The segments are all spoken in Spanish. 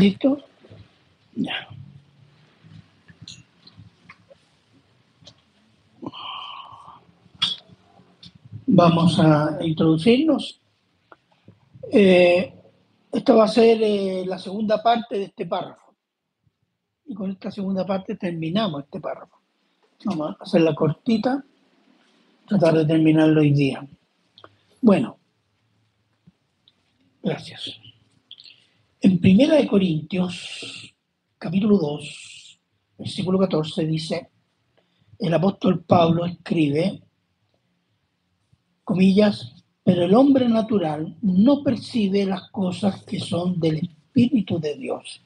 ¿Listo? Ya. Vamos a introducirnos. Eh, esta va a ser eh, la segunda parte de este párrafo. Y con esta segunda parte terminamos este párrafo. Vamos a hacerla cortita, tratar de terminarlo hoy día. Bueno, gracias. En Primera de Corintios, capítulo 2, versículo 14, dice, el apóstol Pablo escribe, comillas, pero el hombre natural no percibe las cosas que son del Espíritu de Dios,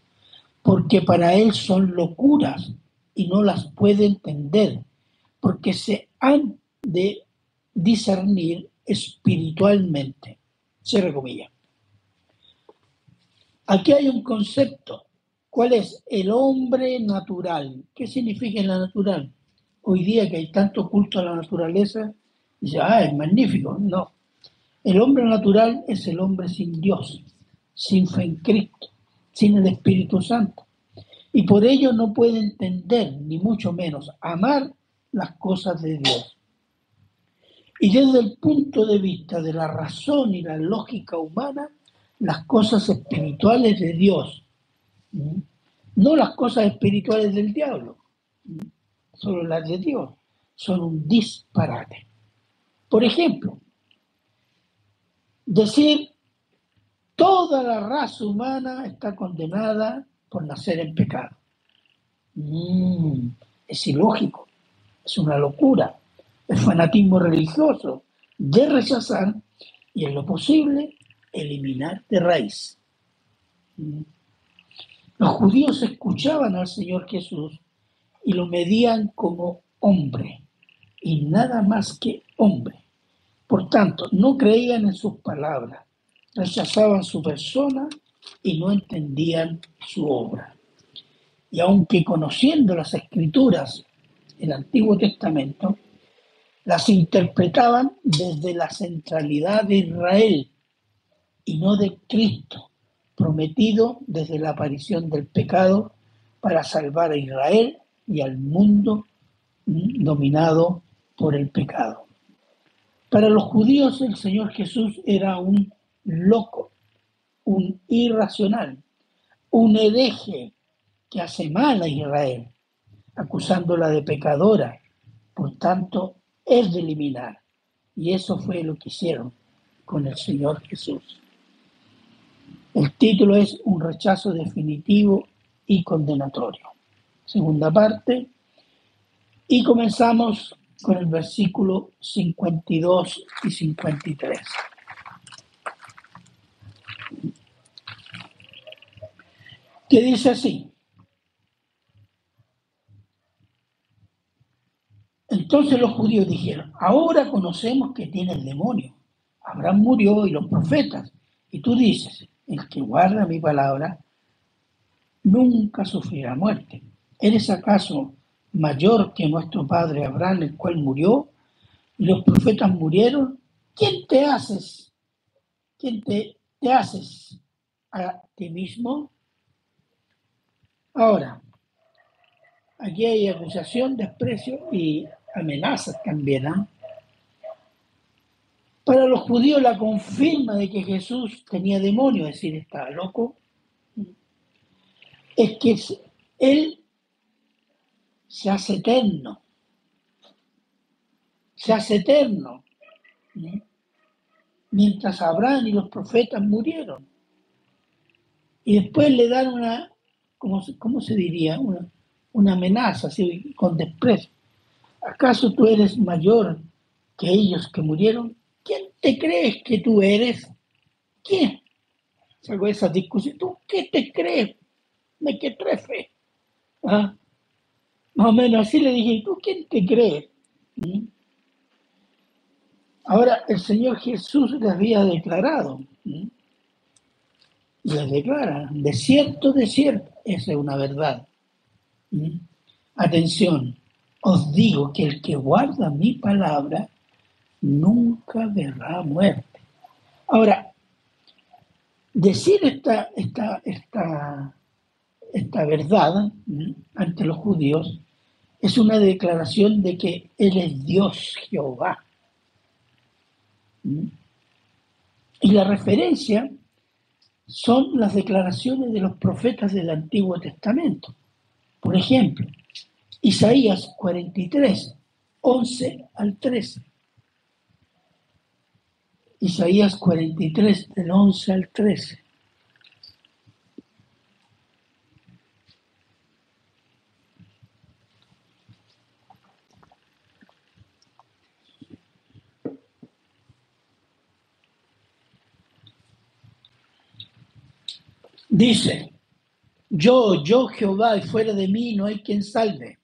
porque para él son locuras y no las puede entender, porque se han de discernir espiritualmente. Cierre comillas. Aquí hay un concepto. ¿Cuál es el hombre natural? ¿Qué significa la natural? Hoy día que hay tanto culto a la naturaleza, Dice, ah, es magnífico. No. El hombre natural es el hombre sin Dios, sin fe en Cristo, sin el Espíritu Santo. Y por ello no puede entender, ni mucho menos amar las cosas de Dios. Y desde el punto de vista de la razón y la lógica humana, las cosas espirituales de Dios, no las cosas espirituales del diablo, solo las de Dios, son un disparate. Por ejemplo, decir toda la raza humana está condenada por nacer en pecado. Mm, es ilógico, es una locura, es fanatismo religioso de rechazar y en lo posible eliminar de raíz. Los judíos escuchaban al Señor Jesús y lo medían como hombre y nada más que hombre. Por tanto, no creían en sus palabras, rechazaban su persona y no entendían su obra. Y aunque conociendo las escrituras del Antiguo Testamento, las interpretaban desde la centralidad de Israel y no de Cristo, prometido desde la aparición del pecado para salvar a Israel y al mundo dominado por el pecado. Para los judíos el Señor Jesús era un loco, un irracional, un hereje que hace mal a Israel, acusándola de pecadora. Por tanto, es de eliminar. Y eso fue lo que hicieron con el Señor Jesús. El título es Un rechazo definitivo y condenatorio. Segunda parte. Y comenzamos con el versículo 52 y 53. Que dice así. Entonces los judíos dijeron, ahora conocemos que tiene el demonio. Abraham murió y los profetas. Y tú dices, el que guarda mi palabra nunca sufrirá muerte. ¿Eres acaso mayor que nuestro padre Abraham, el cual murió, y los profetas murieron, ¿quién te haces? ¿Quién te, te haces a ti mismo? Ahora, aquí hay acusación, desprecio y amenazas también. ¿ah? Para los judíos la confirma de que Jesús tenía demonio, es decir, estaba loco, es que él se hace eterno. Se hace eterno. Mientras Abraham y los profetas murieron. Y después le dan una, ¿cómo, se diría? Una, una amenaza, así, con desprecio. ¿Acaso tú eres mayor que ellos que murieron? ¿Quién te crees que tú eres? ¿Quién? Salgo esa discusión. ¿Tú qué te crees? ¿Me qué trefe? ¿Ah? Más o menos así le dije, ¿tú quién te crees? ¿Mm? Ahora, el Señor Jesús les había declarado, ¿Mm? les declara, de cierto, de cierto, esa es una verdad. ¿Mm? Atención, os digo que el que guarda mi palabra nunca verá muerte. Ahora, decir esta, esta, esta esta verdad ante los judíos es una declaración de que Él es Dios Jehová. Y la referencia son las declaraciones de los profetas del Antiguo Testamento. Por ejemplo, Isaías 43, 11 al 13. Isaías 43, del 11 al 13. Dice, yo, yo Jehová, y fuera de mí no hay quien salve.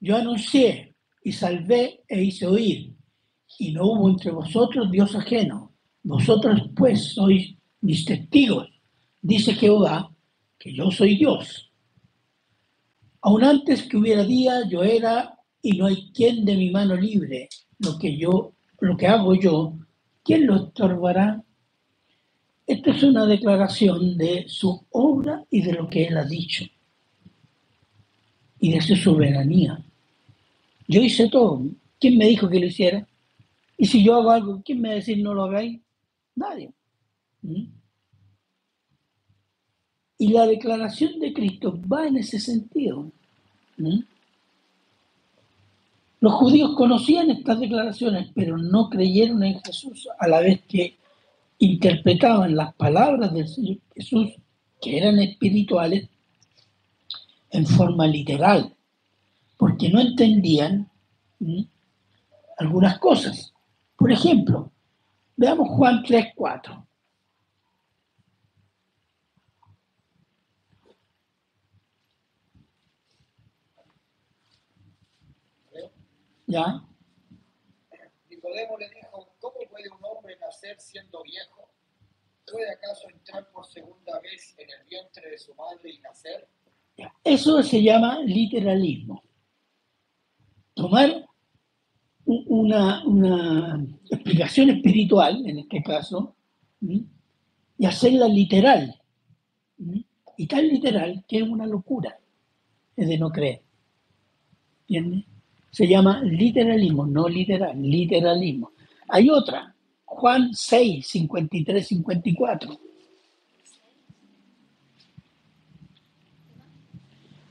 Yo anuncié y salvé e hice oír, y no hubo entre vosotros Dios ajeno. Vosotros pues sois mis testigos, dice Jehová, que yo soy Dios. Aun antes que hubiera día, yo era, y no hay quien de mi mano libre. Lo que yo, lo que hago yo, ¿quién lo estorbará? Esta es una declaración de su obra y de lo que él ha dicho y de su soberanía. Yo hice todo. ¿Quién me dijo que lo hiciera? Y si yo hago algo, ¿quién me va a decir no lo hagáis? Nadie. ¿Mm? Y la declaración de Cristo va en ese sentido. ¿Mm? Los judíos conocían estas declaraciones, pero no creyeron en Jesús a la vez que interpretaban las palabras del Señor Jesús, que eran espirituales, en forma literal, porque no entendían algunas cosas. Por ejemplo, veamos Juan 3, 4. ¿Ya? Nicodemo le dijo, ¿cómo puede un hombre nacer siendo viejo? ¿Puede acaso entrar por segunda vez en el vientre de su madre y nacer? Eso se llama literalismo. Tomar una, una explicación espiritual, en este caso, y hacerla literal. Y tan literal que es una locura, es de no creer. ¿Entiendes? Se llama literalismo, no literal, literalismo. Hay otra, Juan 6, 53, 54.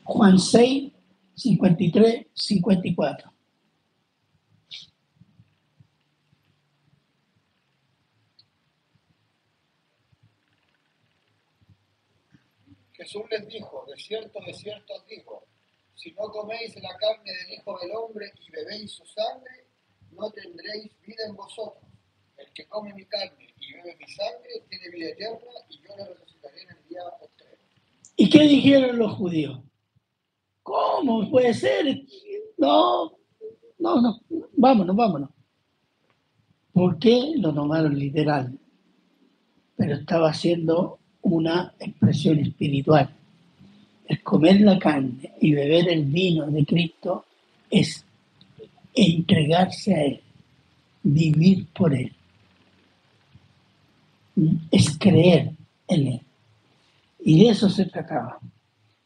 Juan 6, 53, 54. Jesús les dijo, de cierto, de cierto os digo, si no coméis la carne del Hijo del Hombre y bebéis su sangre, no tendréis vida en vosotros. El que come mi carne y bebe mi sangre tiene vida eterna y yo le resucitaré en el día postrero. ¿Y qué dijeron los judíos? ¿Cómo puede ser? No, no, no, vámonos, vámonos. ¿Por qué lo tomaron literal? Pero estaba haciendo una expresión espiritual. El comer la carne y beber el vino de Cristo es entregarse a Él, vivir por Él. Es creer en Él. Y de eso se trataba.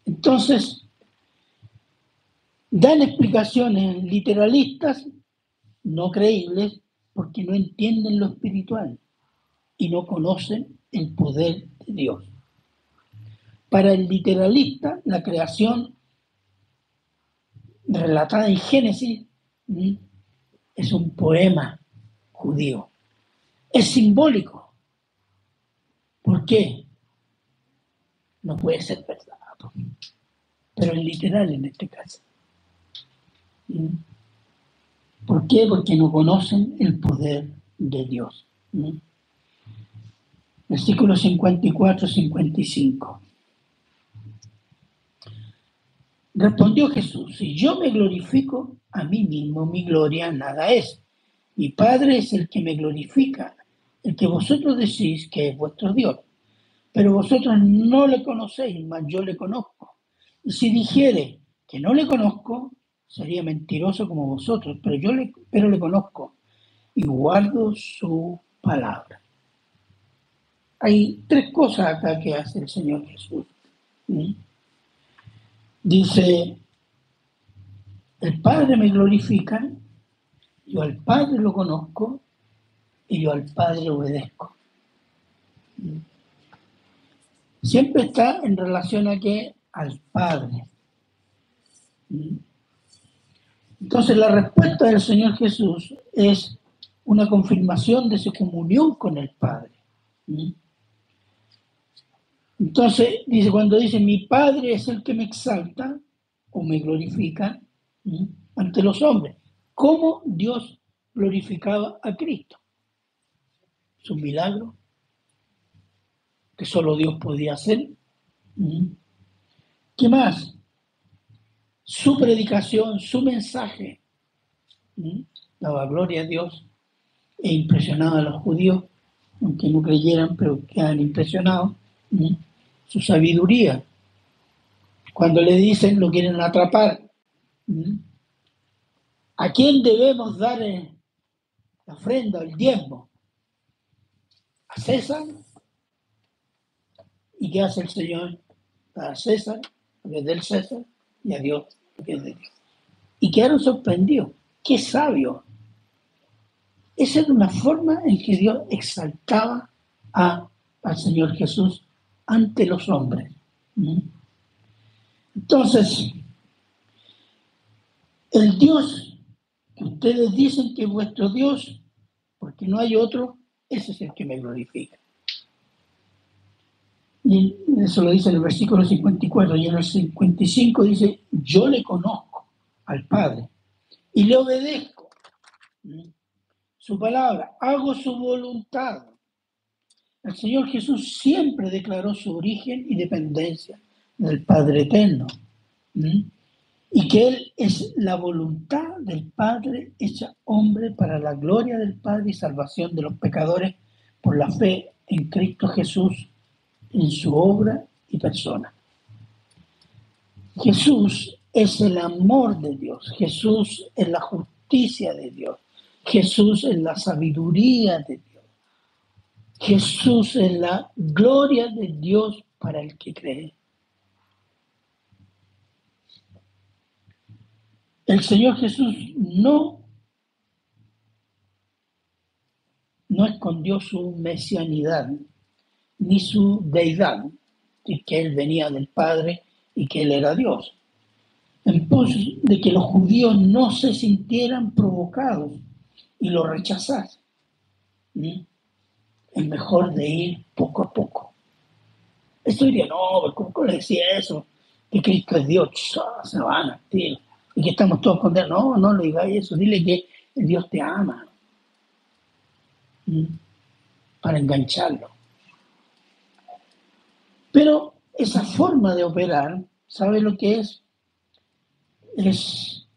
Entonces, dan explicaciones literalistas no creíbles porque no entienden lo espiritual y no conocen el poder Dios. Para el literalista, la creación relatada en Génesis es un poema judío. Es simbólico. ¿Por qué? No puede ser verdad. Pero es literal en este caso. ¿Por qué? Porque no conocen el poder de Dios. Versículo 54-55. Respondió Jesús, si yo me glorifico a mí mismo, mi gloria nada es. Mi Padre es el que me glorifica, el que vosotros decís que es vuestro Dios. Pero vosotros no le conocéis, mas yo le conozco. Y si dijere que no le conozco, sería mentiroso como vosotros, pero yo le, pero le conozco y guardo su palabra. Hay tres cosas acá que hace el Señor Jesús. Dice, el Padre me glorifica, yo al Padre lo conozco y yo al Padre obedezco. Siempre está en relación a que al Padre. Entonces la respuesta del Señor Jesús es una confirmación de su comunión con el Padre. Entonces, dice, cuando dice, mi Padre es el que me exalta o me glorifica ante los hombres. ¿Cómo Dios glorificaba a Cristo? Su milagro, que solo Dios podía hacer. ¿Qué más? Su predicación, su mensaje, daba gloria a Dios e impresionaba a los judíos, aunque no creyeran, pero quedan impresionados su sabiduría. Cuando le dicen, lo quieren atrapar. ¿A quién debemos dar la ofrenda, el diezmo? ¿A César? ¿Y qué hace el Señor? A César, lo del César, y a Dios, que de Dios. Y quedaron sorprendidos. ¡Qué sabio! Esa era una forma en que Dios exaltaba a, al Señor Jesús ante los hombres. Entonces, el Dios que ustedes dicen que es vuestro Dios, porque no hay otro, ese es el que me glorifica. Y eso lo dice en el versículo 54 y en el 55 dice, yo le conozco al Padre y le obedezco su palabra, hago su voluntad el Señor Jesús siempre declaró su origen y dependencia del Padre Eterno. Y que Él es la voluntad del Padre hecha hombre para la gloria del Padre y salvación de los pecadores por la fe en Cristo Jesús, en su obra y persona. Jesús es el amor de Dios, Jesús es la justicia de Dios, Jesús es la sabiduría de Dios. Jesús es la gloria de Dios para el que cree. El Señor Jesús no, no escondió su mesianidad ni su deidad, que Él venía del Padre y que Él era Dios, en pos de que los judíos no se sintieran provocados y lo rechazasen es mejor de ir poco a poco. Esto diría, no, ¿cómo le decía eso? Que Cristo es Dios, se van a tío. Y que estamos todos condenados. No, no le digáis eso, dile que Dios te ama. ¿Mm? Para engancharlo. Pero esa forma de operar, ¿sabe lo que es? Es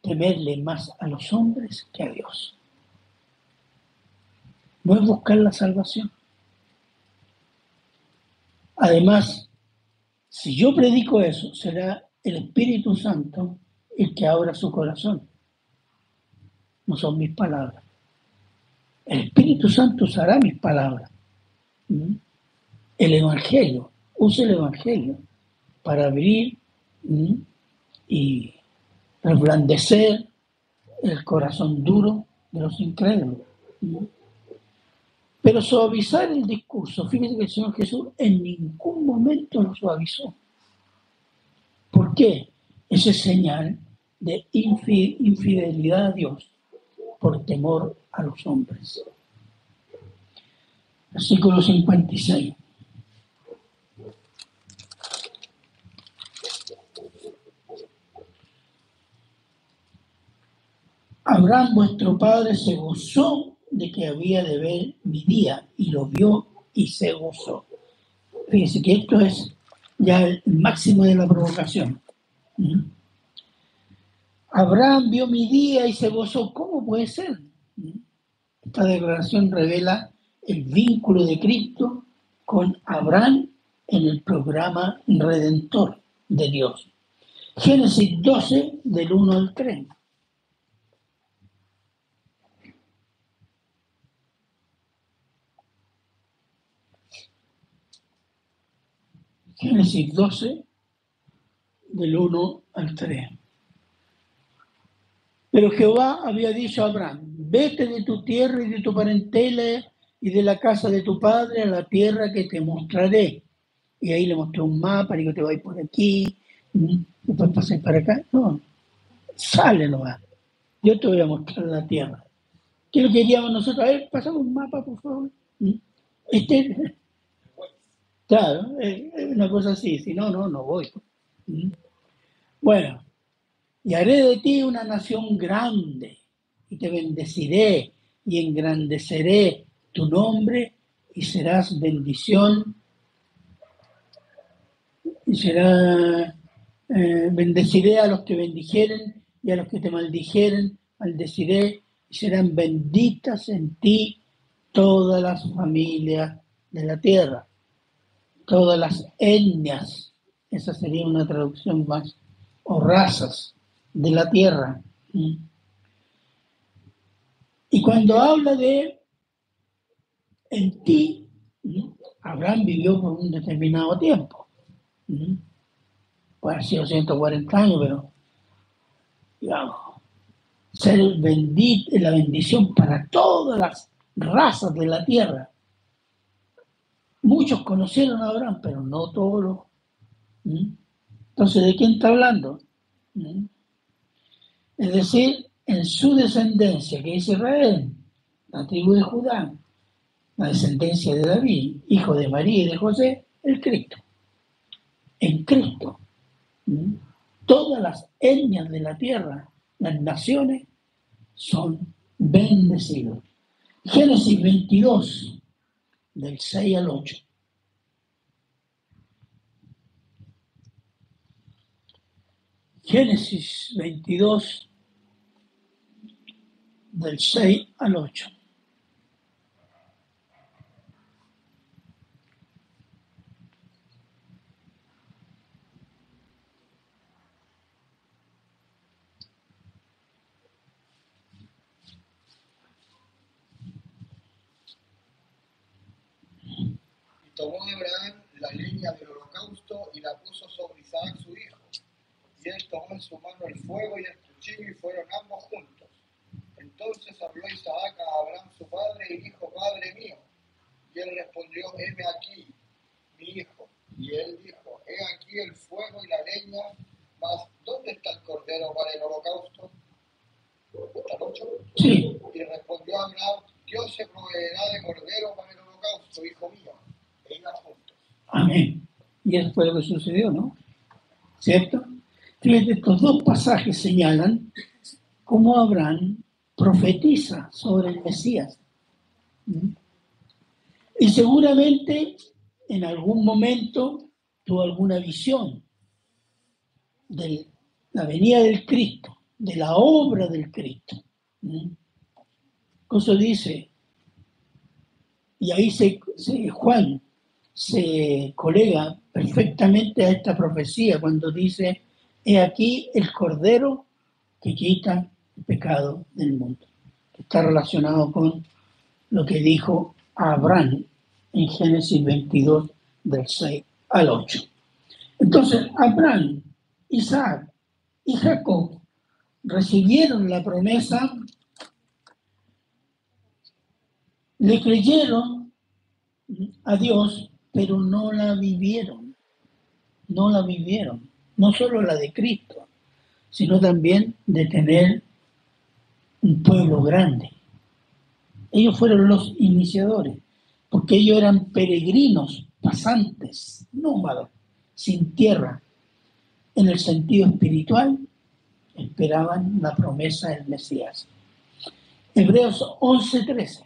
temerle más a los hombres que a Dios no es buscar la salvación. Además, si yo predico eso, será el Espíritu Santo el que abra su corazón. No son mis palabras. El Espíritu Santo usará mis palabras. ¿Mm? El Evangelio, use el Evangelio para abrir ¿Mm? y reblandecer el corazón duro de los incrédulos. ¿Mm? Pero suavizar el discurso, fíjense que el Señor Jesús en ningún momento lo suavizó. ¿Por qué? Ese es señal de infidelidad a Dios por temor a los hombres. Versículo 56. Abraham, vuestro padre, se gozó de que había de ver mi día y lo vio y se gozó. Fíjense que esto es ya el máximo de la provocación. ¿Mm? Abraham vio mi día y se gozó. ¿Cómo puede ser? ¿Mm? Esta declaración revela el vínculo de Cristo con Abraham en el programa redentor de Dios. Génesis 12, del 1 al 3. Génesis 12, del 1 al 3. Pero Jehová había dicho a Abraham, vete de tu tierra y de tu parentela y de la casa de tu padre a la tierra que te mostraré. Y ahí le mostré un mapa, digo, te voy por aquí, después pasar para acá. No, sale nomás. Yo te voy a mostrar la tierra. ¿Qué es lo que queríamos nosotros? A ver, pasamos un mapa, por favor. Este, claro, es una cosa así, si no, no, no voy. Bueno, y haré de ti una nación grande, y te bendeciré, y engrandeceré tu nombre, y serás bendición, y será, eh, bendeciré a los que bendijeren, y a los que te maldijeren, maldeciré, y serán benditas en ti todas las familias de la tierra, todas las etnias, esa sería una traducción más, o razas de la tierra. Y cuando habla de en ti, Abraham vivió por un determinado tiempo. Puede haber sido 140 años, pero digamos, ser bendito, la bendición para todas las razas de la tierra. Muchos conocieron a Abraham, pero no todos. Entonces, ¿de quién está hablando? Es decir, en su descendencia, que es Israel, la tribu de Judá, la descendencia de David, hijo de María y de José, el Cristo. En Cristo. Todas las etnias de la tierra, las naciones, son bendecidos. Génesis 22, del 6 al 8. Génesis 22, del 6 al 8. Tomó Abraham la leña del holocausto y la puso sobre Isaac su hijo y él tomó en su mano el fuego y el cuchillo y fueron ambos juntos. Entonces habló Isaac a Abraham su padre y dijo, Padre mío. Y él respondió, heme aquí, mi hijo. Y él dijo, he aquí el fuego y la leña, mas ¿dónde está el cordero para el holocausto? ¿Está ocho? Sí. Y respondió Abraham, Dios se proveerá de cordero para el holocausto, hijo mío. Amén. Y eso fue lo que sucedió, ¿no? ¿Cierto? estos dos pasajes señalan cómo Abraham profetiza sobre el Mesías. Y seguramente en algún momento tuvo alguna visión de la venida del Cristo, de la obra del Cristo. Cosa dice, y ahí se, Juan se colega perfectamente a esta profecía cuando dice, He aquí el Cordero que quita el pecado del mundo. Está relacionado con lo que dijo Abraham en Génesis 22, del 6 al 8. Entonces, Abraham, Isaac y Jacob recibieron la promesa, le creyeron a Dios, pero no la vivieron. No la vivieron no solo la de Cristo, sino también de tener un pueblo grande. Ellos fueron los iniciadores, porque ellos eran peregrinos, pasantes, nómadas, sin tierra. En el sentido espiritual, esperaban la promesa del Mesías. Hebreos 11:13.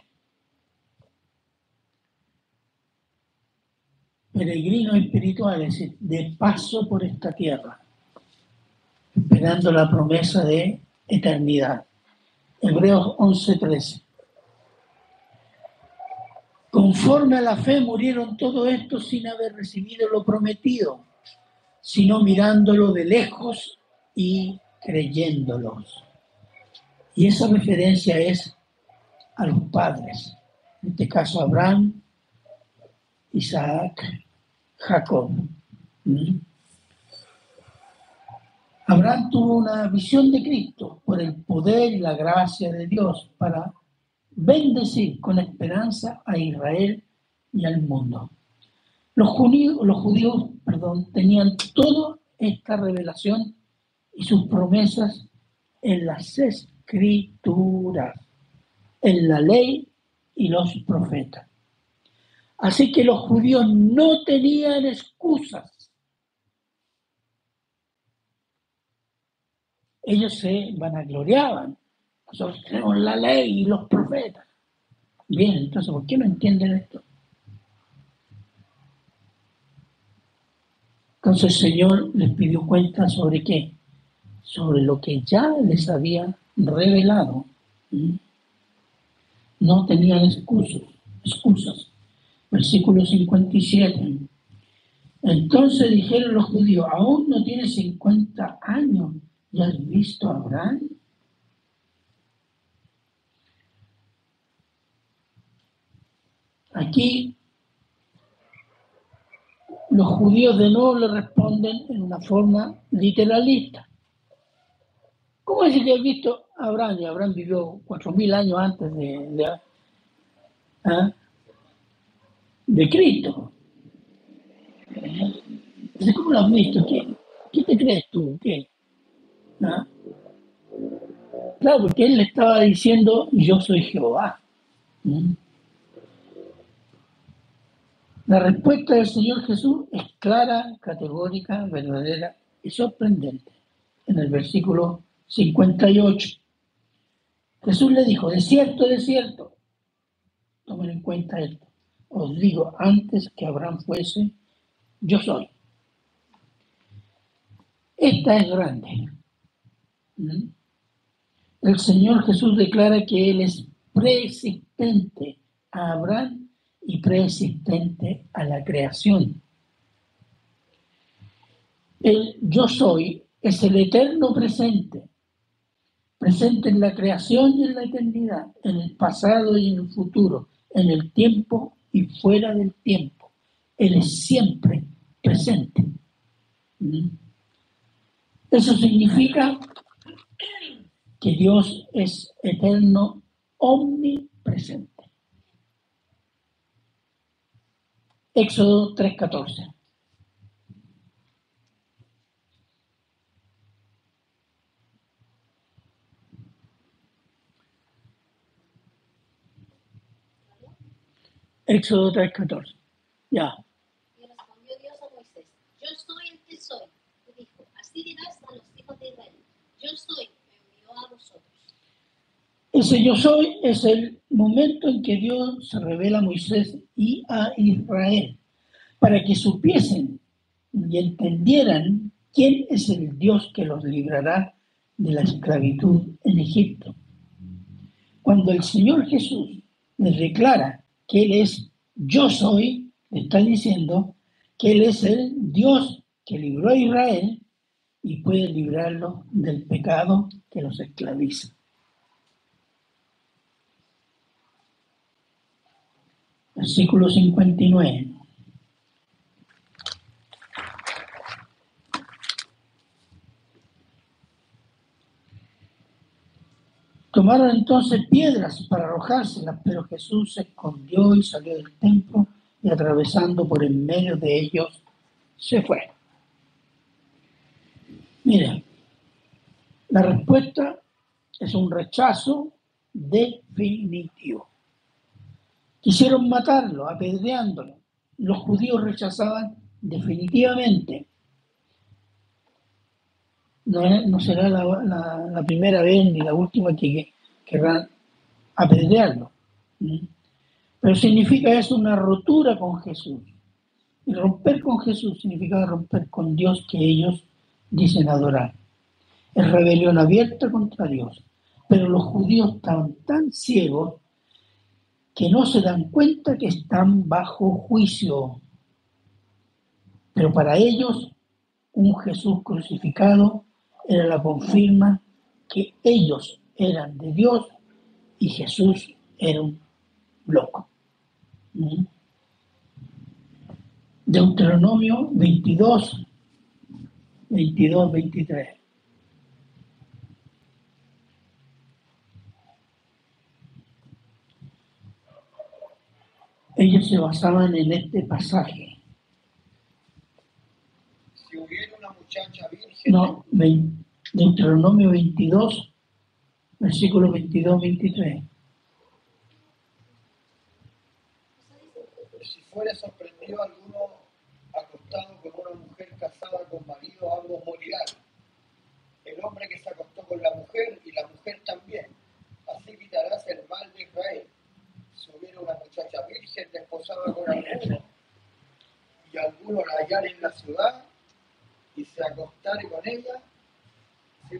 Peregrinos espirituales, de paso por esta tierra, esperando la promesa de eternidad. Hebreos 11:13. Conforme a la fe murieron todos estos sin haber recibido lo prometido, sino mirándolo de lejos y creyéndolos. Y esa referencia es a los padres, en este caso Abraham, Isaac Jacob. Abraham tuvo una visión de Cristo por el poder y la gracia de Dios para bendecir con esperanza a Israel y al mundo. Los judíos, los judíos perdón, tenían toda esta revelación y sus promesas en las escrituras, en la ley y los profetas. Así que los judíos no tenían excusas ellos se vanagloriaban. Nosotros tenemos la ley y los profetas. Bien, entonces, ¿por qué no entienden esto? Entonces el Señor les pidió cuenta sobre qué? Sobre lo que ya les había revelado. ¿Mm? No tenían excusas. excusas. Versículo 57. Entonces dijeron los judíos, aún no tiene 50 años ¿Ya has visto a Abraham? Aquí los judíos de nuevo le responden en una forma literalista. ¿Cómo es que has visto a Abraham? Y Abraham vivió cuatro mil años antes de, de, ¿ah? De Cristo. ¿cómo lo has visto? ¿Qué, ¿Qué te crees tú? ¿Qué? ¿Ah? Claro, porque él le estaba diciendo, yo soy Jehová. ¿Mm? La respuesta del Señor Jesús es clara, categórica, verdadera y sorprendente. En el versículo 58, Jesús le dijo, de cierto, de cierto, tomen en cuenta esto, os digo, antes que Abraham fuese, yo soy. Esta es grande. El Señor Jesús declara que Él es preexistente a Abraham y preexistente a la creación. El yo soy es el eterno presente, presente en la creación y en la eternidad, en el pasado y en el futuro, en el tiempo y fuera del tiempo. Él es siempre presente. Eso significa que Dios es eterno, omnipresente. Éxodo 3:14. Éxodo 3:14. Ya. Y respondió Dios a Moisés, yo soy el que soy. Y dijo, así dirás a los hijos de Israel, yo soy ese yo soy es el momento en que Dios se revela a Moisés y a Israel para que supiesen y entendieran quién es el Dios que los librará de la esclavitud en Egipto. Cuando el Señor Jesús les declara que Él es yo soy, está diciendo que Él es el Dios que libró a Israel y puede librarlo del pecado que los esclaviza. Versículo 59. Tomaron entonces piedras para arrojárselas, pero Jesús se escondió y salió del templo y atravesando por en medio de ellos se fue. Mira, la respuesta es un rechazo definitivo. Quisieron matarlo, apedreándolo. Los judíos rechazaban definitivamente. No, será la, primera vez ni la última que querrán apedrearlo. Pero significa eso una rotura con Jesús. Y romper con Jesús significa romper con Dios que ellos dicen adorar. Es rebelión abierta contra Dios. Pero los judíos están tan ciegos que no se dan cuenta que están bajo juicio. Pero para ellos, un Jesús crucificado era la confirma que ellos eran de Dios y Jesús era un loco. ¿Mm? Deuteronomio 22, 22, 23. Ellos se basaban en este pasaje. Si hubiera una muchacha virgen, No, Deuteronomio 22, versículo 22, 23. si fuera sorprendido alguno acostado con una mujer casada con marido, ambos morirán. El hombre que se acostó con la mujer y la mujer también. Así quitarás el mal de Israel. Si hubiera una muchacha virgen desposada con alguno y alguno la hallara en la ciudad y se acostare con ella, ¿sí?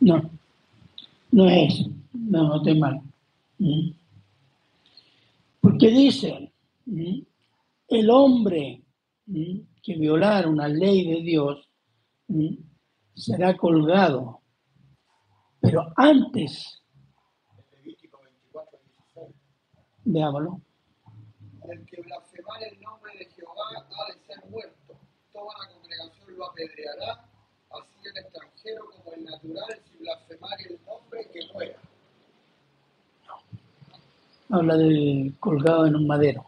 No, no es eso. No, no te mal. ¿Mm? Porque dice, ¿Mm? el hombre ¿Mm? que violara una ley de Dios será colgado. Pero antes, en Levítico 24, 16. veámoslo, El que blasfemare el nombre de Jehová ha de ser muerto. Toda la congregación lo apedreará, así el extranjero como el natural, si blasfemare el nombre, que muera. habla del colgado en un madero.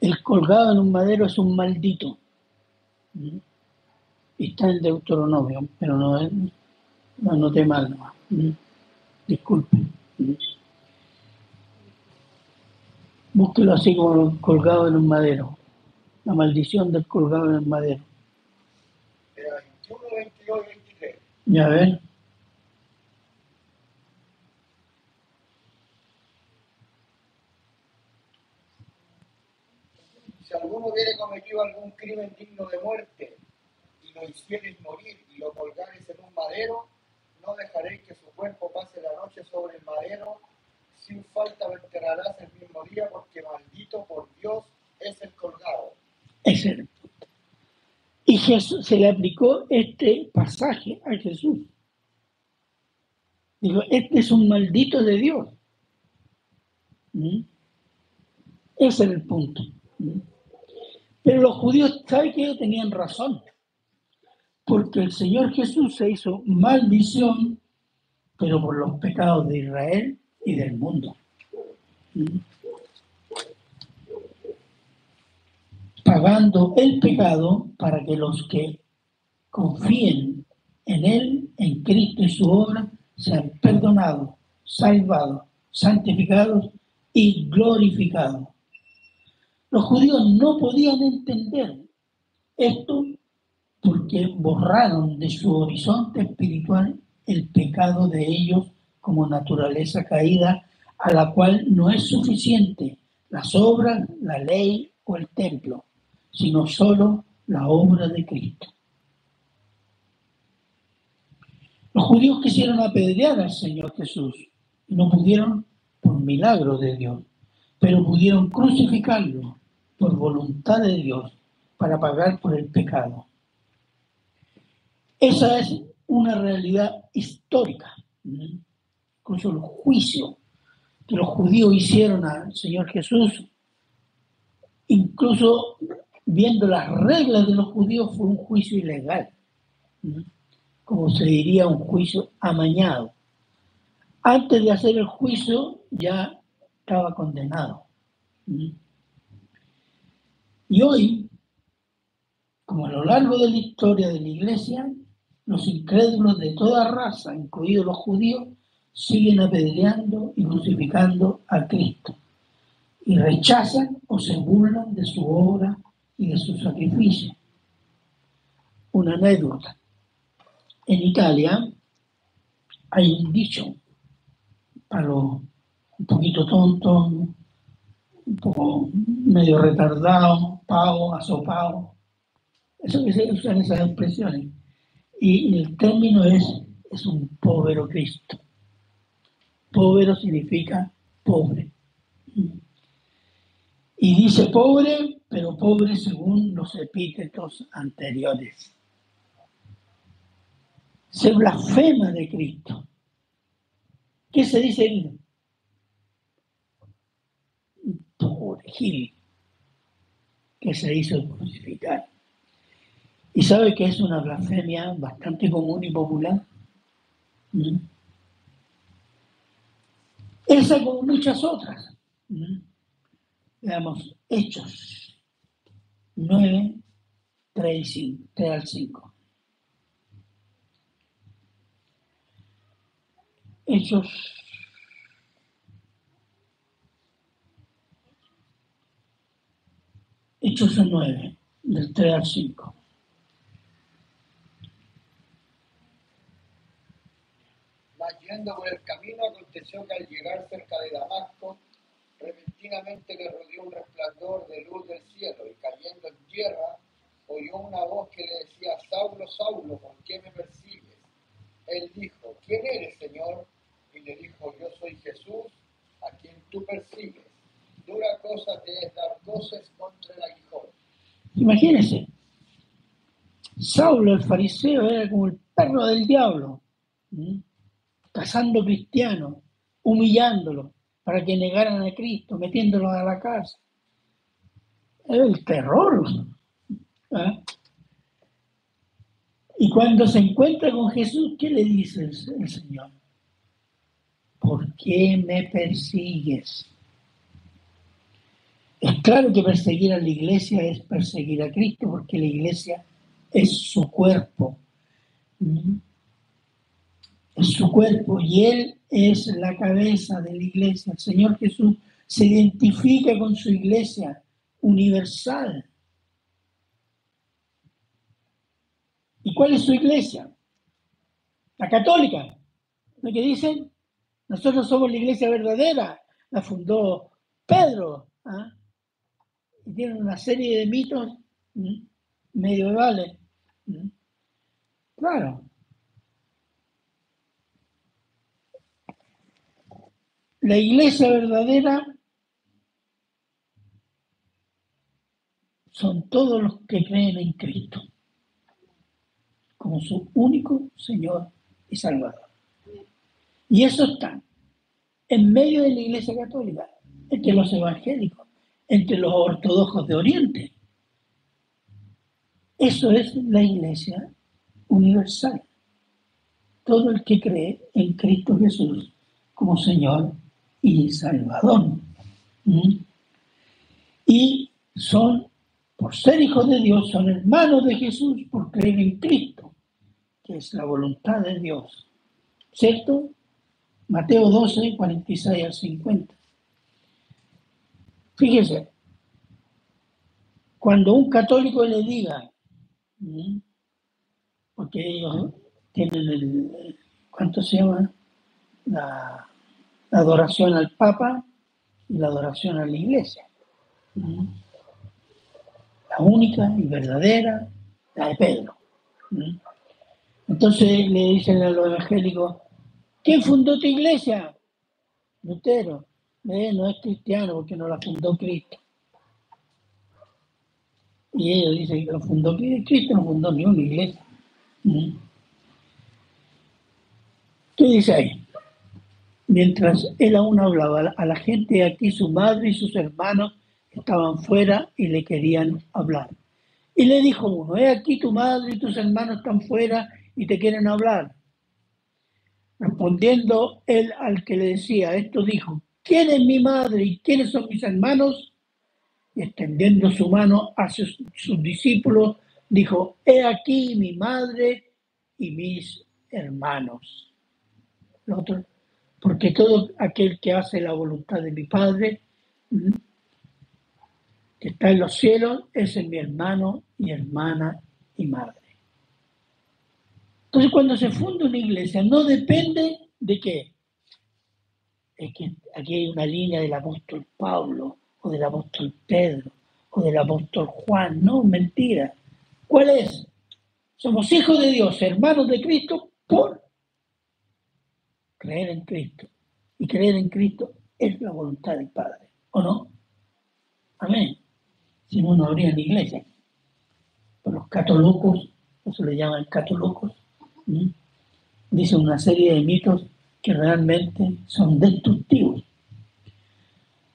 El colgado en un madero es un maldito. ¿Mm? Y está en Deuteronomio, pero no es, no anoté mal nomás. ¿Mm? Disculpe. ¿Mm? Búsquelo así como colgado en un madero. La maldición del colgado en el madero. Era 21, 22 y 23. Ya ven. Si alguno hubiere cometido algún crimen digno de muerte y lo hicieres morir y lo colgares en un madero, no dejaréis que su cuerpo pase la noche sobre el madero. Sin falta lo enterrarás el mismo día, porque maldito por Dios es el colgado. Era el. Y Jesús, se le aplicó este pasaje a Jesús. Digo, este es un maldito de Dios. ¿Mm? Ese era el punto. ¿Mm? Pero los judíos, ¿saben qué? Tenían razón. Porque el Señor Jesús se hizo maldición, pero por los pecados de Israel y del mundo. ¿Mm? El pecado para que los que confíen en Él, en Cristo y su obra, sean perdonados, salvados, santificados y glorificados. Los judíos no podían entender esto porque borraron de su horizonte espiritual el pecado de ellos como naturaleza caída a la cual no es suficiente las obras, la ley o el templo, sino solo la obra de Cristo. Los judíos quisieron apedrear al Señor Jesús y no pudieron por milagro de Dios, pero pudieron crucificarlo por voluntad de Dios para pagar por el pecado. Esa es una realidad histórica. ¿Mm? Incluso el juicio que los judíos hicieron al Señor Jesús, incluso viendo las reglas de los judíos, fue un juicio ilegal. Como se diría, un juicio amañado. Antes de hacer el juicio ya estaba condenado. Y hoy, como a lo largo de la historia de la iglesia, los incrédulos de toda raza, incluidos los judíos, siguen apedreando y crucificando a Cristo y rechazan o se burlan de su obra y de su sacrificio. Una anécdota. En Italia hay un dicho para los un poquito tontos, un poco medio retardado, pavo, asopado. Eso que se usan esas expresiones. Y el término es, es un pobre Cristo. Pobre significa pobre. Y dice pobre, pero pobre según los epítetos anteriores. Se blasfema de Cristo. ¿Qué se dice ahí? Pobre Gil. que se hizo crucificar. ¿Y sabe que es una blasfemia bastante común y popular? ¿Mm? Esa como muchas otras. ¿Mm? Veamos, Hechos 9, 3, 5, 3 al 5. Hechos Hechos 9, del 3 al 5. Mas yendo por el camino aconteció que al llegar cerca de Damasco, repentinamente le rodeó un resplandor de luz del cielo y cayendo en tierra, oyó una voz que le decía, Saulo, Saulo, ¿por qué me persigues? Él dijo, ¿quién eres, Señor? Y le dijo, yo soy Jesús, a quien tú persigues dura cosa te es dar voces contra el aguijón. Imagínense, Saulo el fariseo era como el perro del diablo, cazando cristianos, humillándolo para que negaran a Cristo, metiéndolos a la casa. Era el terror. ¿ah? Y cuando se encuentra con Jesús, ¿qué le dice el Señor? ¿Por qué me persigues? Es claro que perseguir a la iglesia es perseguir a Cristo, porque la iglesia es su cuerpo. Es su cuerpo y Él es la cabeza de la iglesia. El Señor Jesús se identifica con su iglesia universal. ¿Y cuál es su iglesia? La católica. Lo que dicen, nosotros somos la iglesia verdadera. La fundó Pedro. ¿ah? y tienen una serie de mitos medievales. Claro. La iglesia verdadera son todos los que creen en Cristo como su único Señor y Salvador. Y eso está en medio de la iglesia católica, entre los evangélicos entre los ortodoxos de Oriente. Eso es la iglesia universal. Todo el que cree en Cristo Jesús como Señor y Salvador. Y son, por ser hijos de Dios, son hermanos de Jesús por creer en Cristo, que es la voluntad de Dios. ¿Cierto? Mateo 12, 46 al 50. Fíjese, cuando un católico le diga, porque ellos tienen el, ¿cuánto se llama? La, adoración al Papa y la adoración a la Iglesia. La única y verdadera, la de Pedro. Entonces le dicen a los evangélicos, ¿quién fundó tu iglesia? Lutero no es cristiano porque no la fundó Cristo. Y ellos dicen que lo fundó Cristo, no fundó ni una iglesia. ¿Mm? ¿Qué dice ahí? Mientras él aún hablaba a la gente aquí, su madre y sus hermanos estaban fuera y le querían hablar. Y le dijo uno, he aquí tu madre y tus hermanos están fuera y te quieren hablar. Respondiendo él al que le decía esto, dijo, ¿quién es mi madre y quiénes son mis hermanos? Y extendiendo su mano hacia sus discípulos, dijo, he aquí mi madre y mis hermanos. otro, porque todo aquel que hace la voluntad de mi Padre, que está en los cielos, es mi hermano y hermana y madre. Entonces cuando se funda una iglesia no depende de qué, es que aquí hay una línea del apóstol Pablo o del apóstol Pedro o del apóstol Juan. No, mentira. ¿Cuál es? Somos hijos de Dios, hermanos de Cristo por creer en Cristo. Y creer en Cristo es la voluntad del Padre, ¿o no? Amén. Si no, no habría ni iglesia. Pero los catolocos, eso le llaman catolocos, dicen una serie de mitos que realmente son destructivos.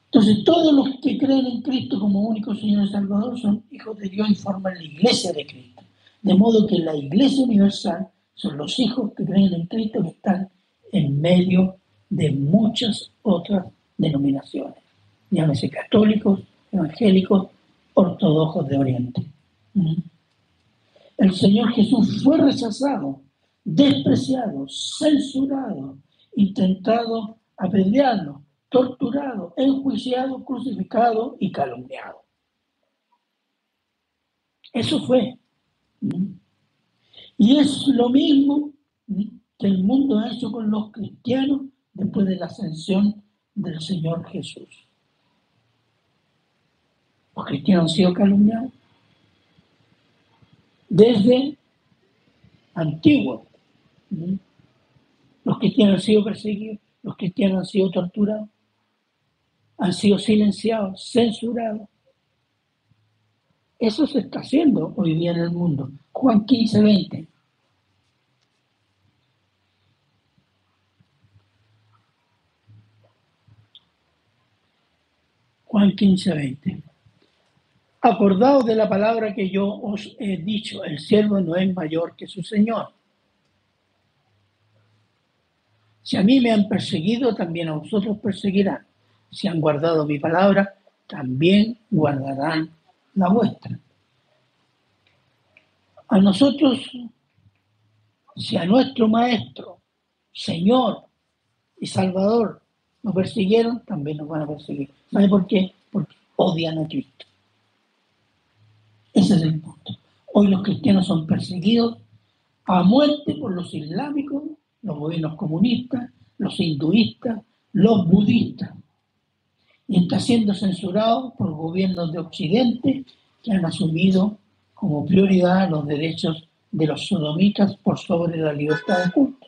Entonces, todos los que creen en Cristo como único Señor y Salvador son hijos de Dios y forman la iglesia de Cristo. De modo que la iglesia universal son los hijos que creen en Cristo que están en medio de muchas otras denominaciones, llámese católicos, evangélicos, ortodoxos de Oriente. ¿Mm? El Señor Jesús fue rechazado, despreciado, censurado, intentado apedreado, torturado, enjuiciado, crucificado y calumniado. Eso fue. ¿Mm? Y es lo mismo que el mundo ha hecho con los cristianos después de la ascensión del Señor Jesús. Los cristianos han sido calumniados desde antiguo. Los cristianos han sido perseguidos, los cristianos han sido torturados, han sido silenciados, censurados. Eso se está haciendo hoy día en el mundo. Juan 15, 20. Juan 15, 20. Acordaos de la palabra que yo os he dicho, el siervo no es mayor que su Señor. Si a mí me han perseguido, también a vosotros perseguirán. Si han guardado mi palabra, también guardarán la vuestra. A nosotros, si a nuestro Maestro, Señor y Salvador nos persiguieron, también nos van a perseguir. ¿Sabe por qué? Porque odian a Cristo. Ese es el punto. Hoy los cristianos son perseguidos a muerte por los islámicos, los gobiernos comunistas, los hinduistas, los budistas. Y está siendo censurado por gobiernos de Occidente que han asumido como prioridad los derechos de los sodomitas por sobre la libertad de culto.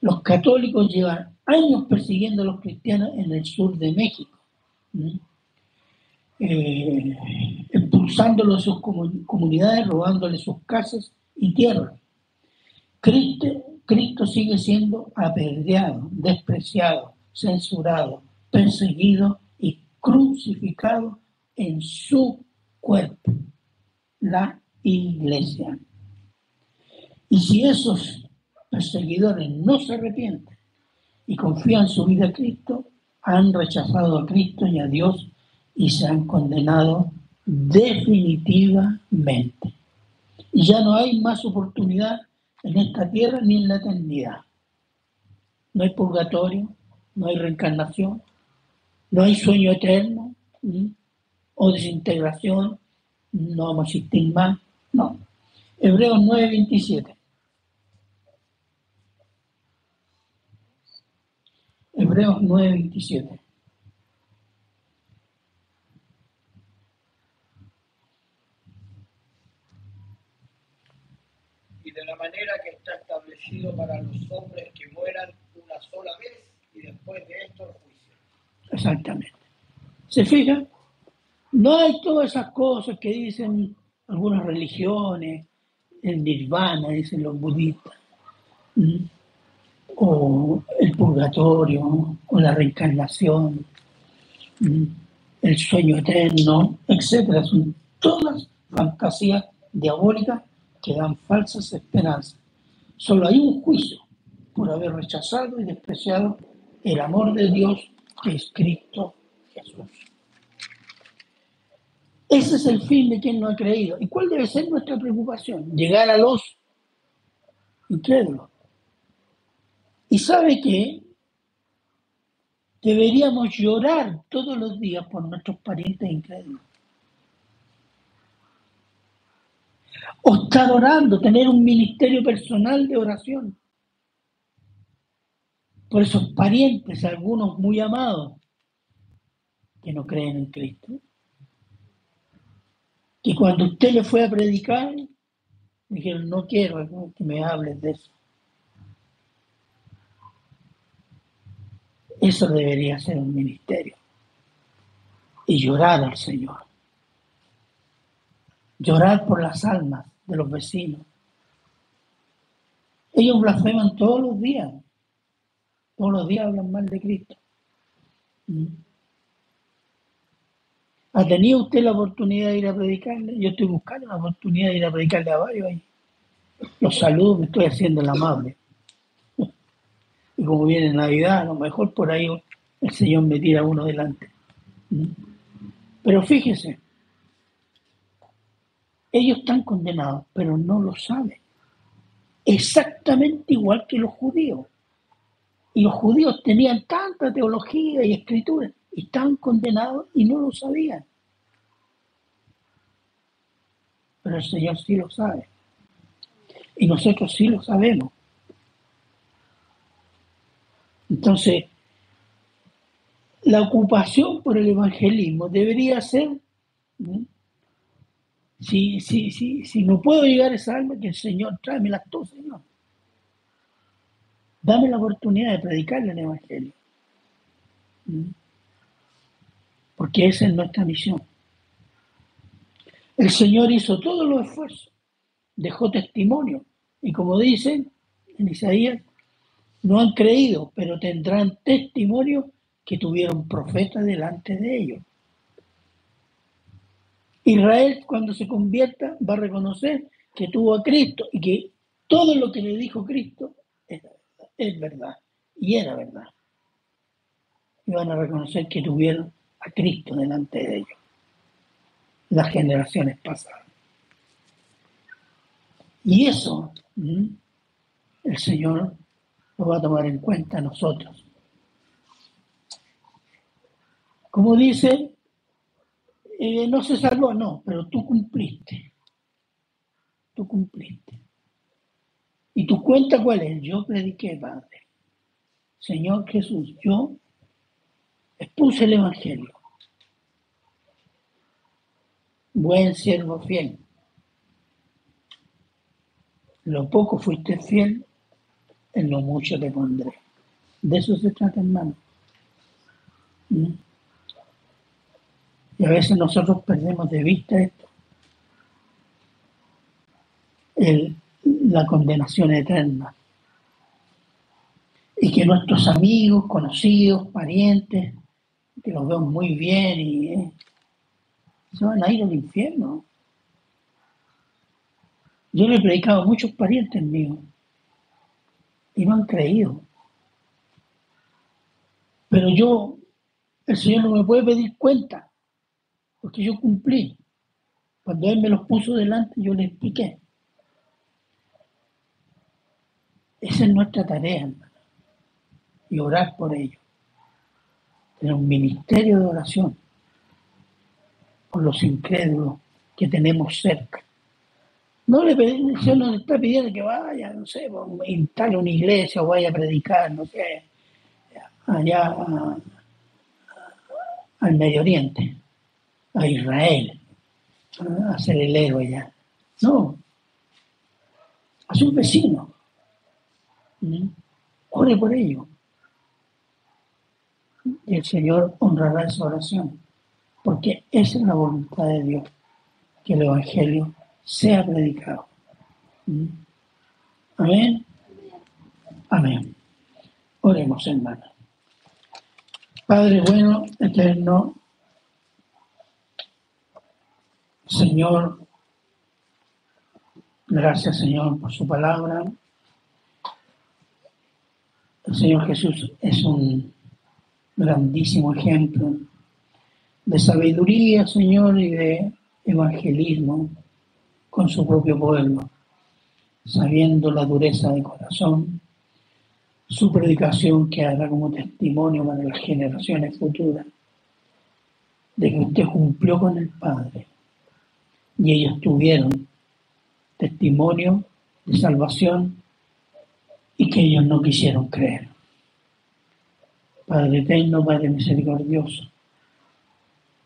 Los católicos llevan años persiguiendo a los cristianos en el sur de México, eh, expulsándolos de sus comunidades, robándoles sus casas y tierras. Cristo, Cristo sigue siendo apedreado, despreciado, censurado, perseguido y crucificado en su cuerpo, la iglesia. Y si esos perseguidores no se arrepienten y confían su vida a Cristo, han rechazado a Cristo y a Dios y se han condenado definitivamente. Y ya no hay más oportunidad en esta tierra ni en la eternidad. No hay purgatorio, no hay reencarnación, no hay sueño eterno o desintegración, no vamos a existir más, no. Hebreos 9:27. Hebreos 9:27. de la manera que está establecido para los hombres que mueran una sola vez y después de esto el juicio. Exactamente. ¿Se fijan? No hay todas esas cosas que dicen algunas religiones, el nirvana, dicen los budistas, o el purgatorio, o la reencarnación, el sueño eterno, etc. Son todas fantasías diabólicas que dan falsas esperanzas. Solo hay un juicio por haber rechazado y despreciado el amor de Dios que es Cristo Jesús. Ese es el fin de quien no ha creído. ¿Y cuál debe ser nuestra preocupación? Llegar a los incrédulos. Y sabe que deberíamos llorar todos los días por nuestros parientes incrédulos. o estar orando, tener un ministerio personal de oración. Por esos parientes, algunos muy amados, que no creen en Cristo. Que cuando usted le fue a predicar, dijeron, no quiero que me hables de eso. Eso debería ser un ministerio. Y llorar al Señor. Llorar por las almas de los vecinos. Ellos blasfeman todos los días. Todos los días hablan mal de Cristo. Mm. ¿Ha tenido usted la oportunidad de ir a predicarle? Yo estoy buscando la oportunidad de ir a predicarle a varios ahí. Los saludos, me estoy haciendo el amable. Y como viene Navidad, a lo mejor por ahí el Señor me tira uno delante. ¿Mm? Pero fíjese, ellos están condenados, pero no lo saben. Exactamente igual que los judíos. Y los judíos tenían tanta teología y escritura, y estaban condenados y no lo sabían. Pero el Señor sí lo sabe. Y nosotros sí lo sabemos. Entonces, la ocupación por el evangelismo debería ser, si, si, si, si no puedo llegar a esa alma, que el Señor tráemela tú, Señor. Dame la oportunidad de predicarle el evangelio. Porque esa es nuestra misión. El Señor hizo todos los esfuerzos, dejó testimonio. Y como dicen en Isaías, no han creído, pero tendrán testimonio que tuvieron profetas delante de ellos. Israel cuando se convierta va a reconocer que tuvo a Cristo y que todo lo que le dijo Cristo es verdad, y era verdad. Y van a reconocer que tuvieron a Cristo delante de ellos, las generaciones pasadas. Y eso el Señor va a tomar en cuenta nosotros. Como dice, eh, no se salvó, no, pero tú cumpliste. Tú cumpliste. ¿Y tu cuenta cuál es? Yo prediqué, Padre. Señor Jesús, yo expuse el Evangelio. Buen siervo fiel. Lo poco fuiste fiel, en lo mucho te pondré. De eso se trata, hermano. ¿Mm? Y a veces nosotros perdemos de vista esto. la condenación eterna. Y que nuestros amigos, conocidos, parientes, que los veo muy bien y eh, se van a ir al infierno. Yo le he predicado a muchos parientes míos y no han creído. Pero yo, el Señor no me puede pedir cuenta, porque yo cumplí. Cuando Él me los puso delante, yo le expliqué. Esa es nuestra tarea, hermano. Y orar por ellos. Tener un ministerio de oración por los incrédulos que tenemos cerca. No le se nos está pidiendo que vaya, no sé, instale una iglesia o vaya a predicar, no sé, allá al Medio Oriente, a Israel, a ser el héroe allá. No, a sus vecinos. Ore por ello. Y el Señor honrará esa oración, porque esa es la voluntad de Dios, que el Evangelio sea predicado. Amén. Amén. Oremos, hermanos. Padre bueno, eterno, Señor, gracias Señor por su palabra. El Señor Jesús es un grandísimo ejemplo de sabiduría, Señor, y de evangelismo con su propio pueblo, sabiendo la dureza de corazón, su predicación que hará como testimonio para las generaciones futuras de que usted cumplió con el Padre y ellos tuvieron testimonio de salvación y que ellos no quisieron creer. Padre eterno, Padre misericordioso,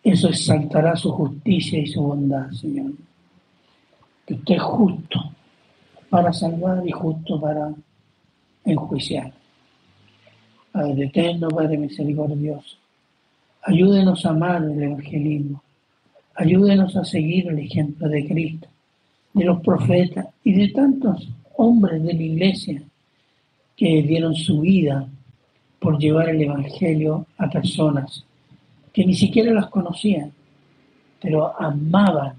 eso exaltará su justicia y su bondad, Señor. Que usted es justo para salvar y justo para enjuiciar. Padre eterno, Padre misericordioso, ayúdenos a amar el evangelismo, ayúdenos a seguir el ejemplo de Cristo, de los profetas y de tantos hombres de la iglesia que dieron su vida por llevar el Evangelio a personas que ni siquiera las conocían pero amaban,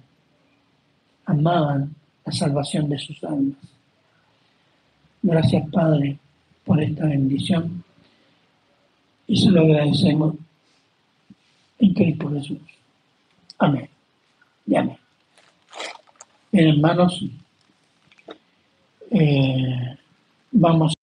amaban la salvación de sus almas. Gracias, Padre, por esta bendición y se lo agradecemos en Cristo Jesús. Amén. Y amén. Bien, hermanos, eh, vamos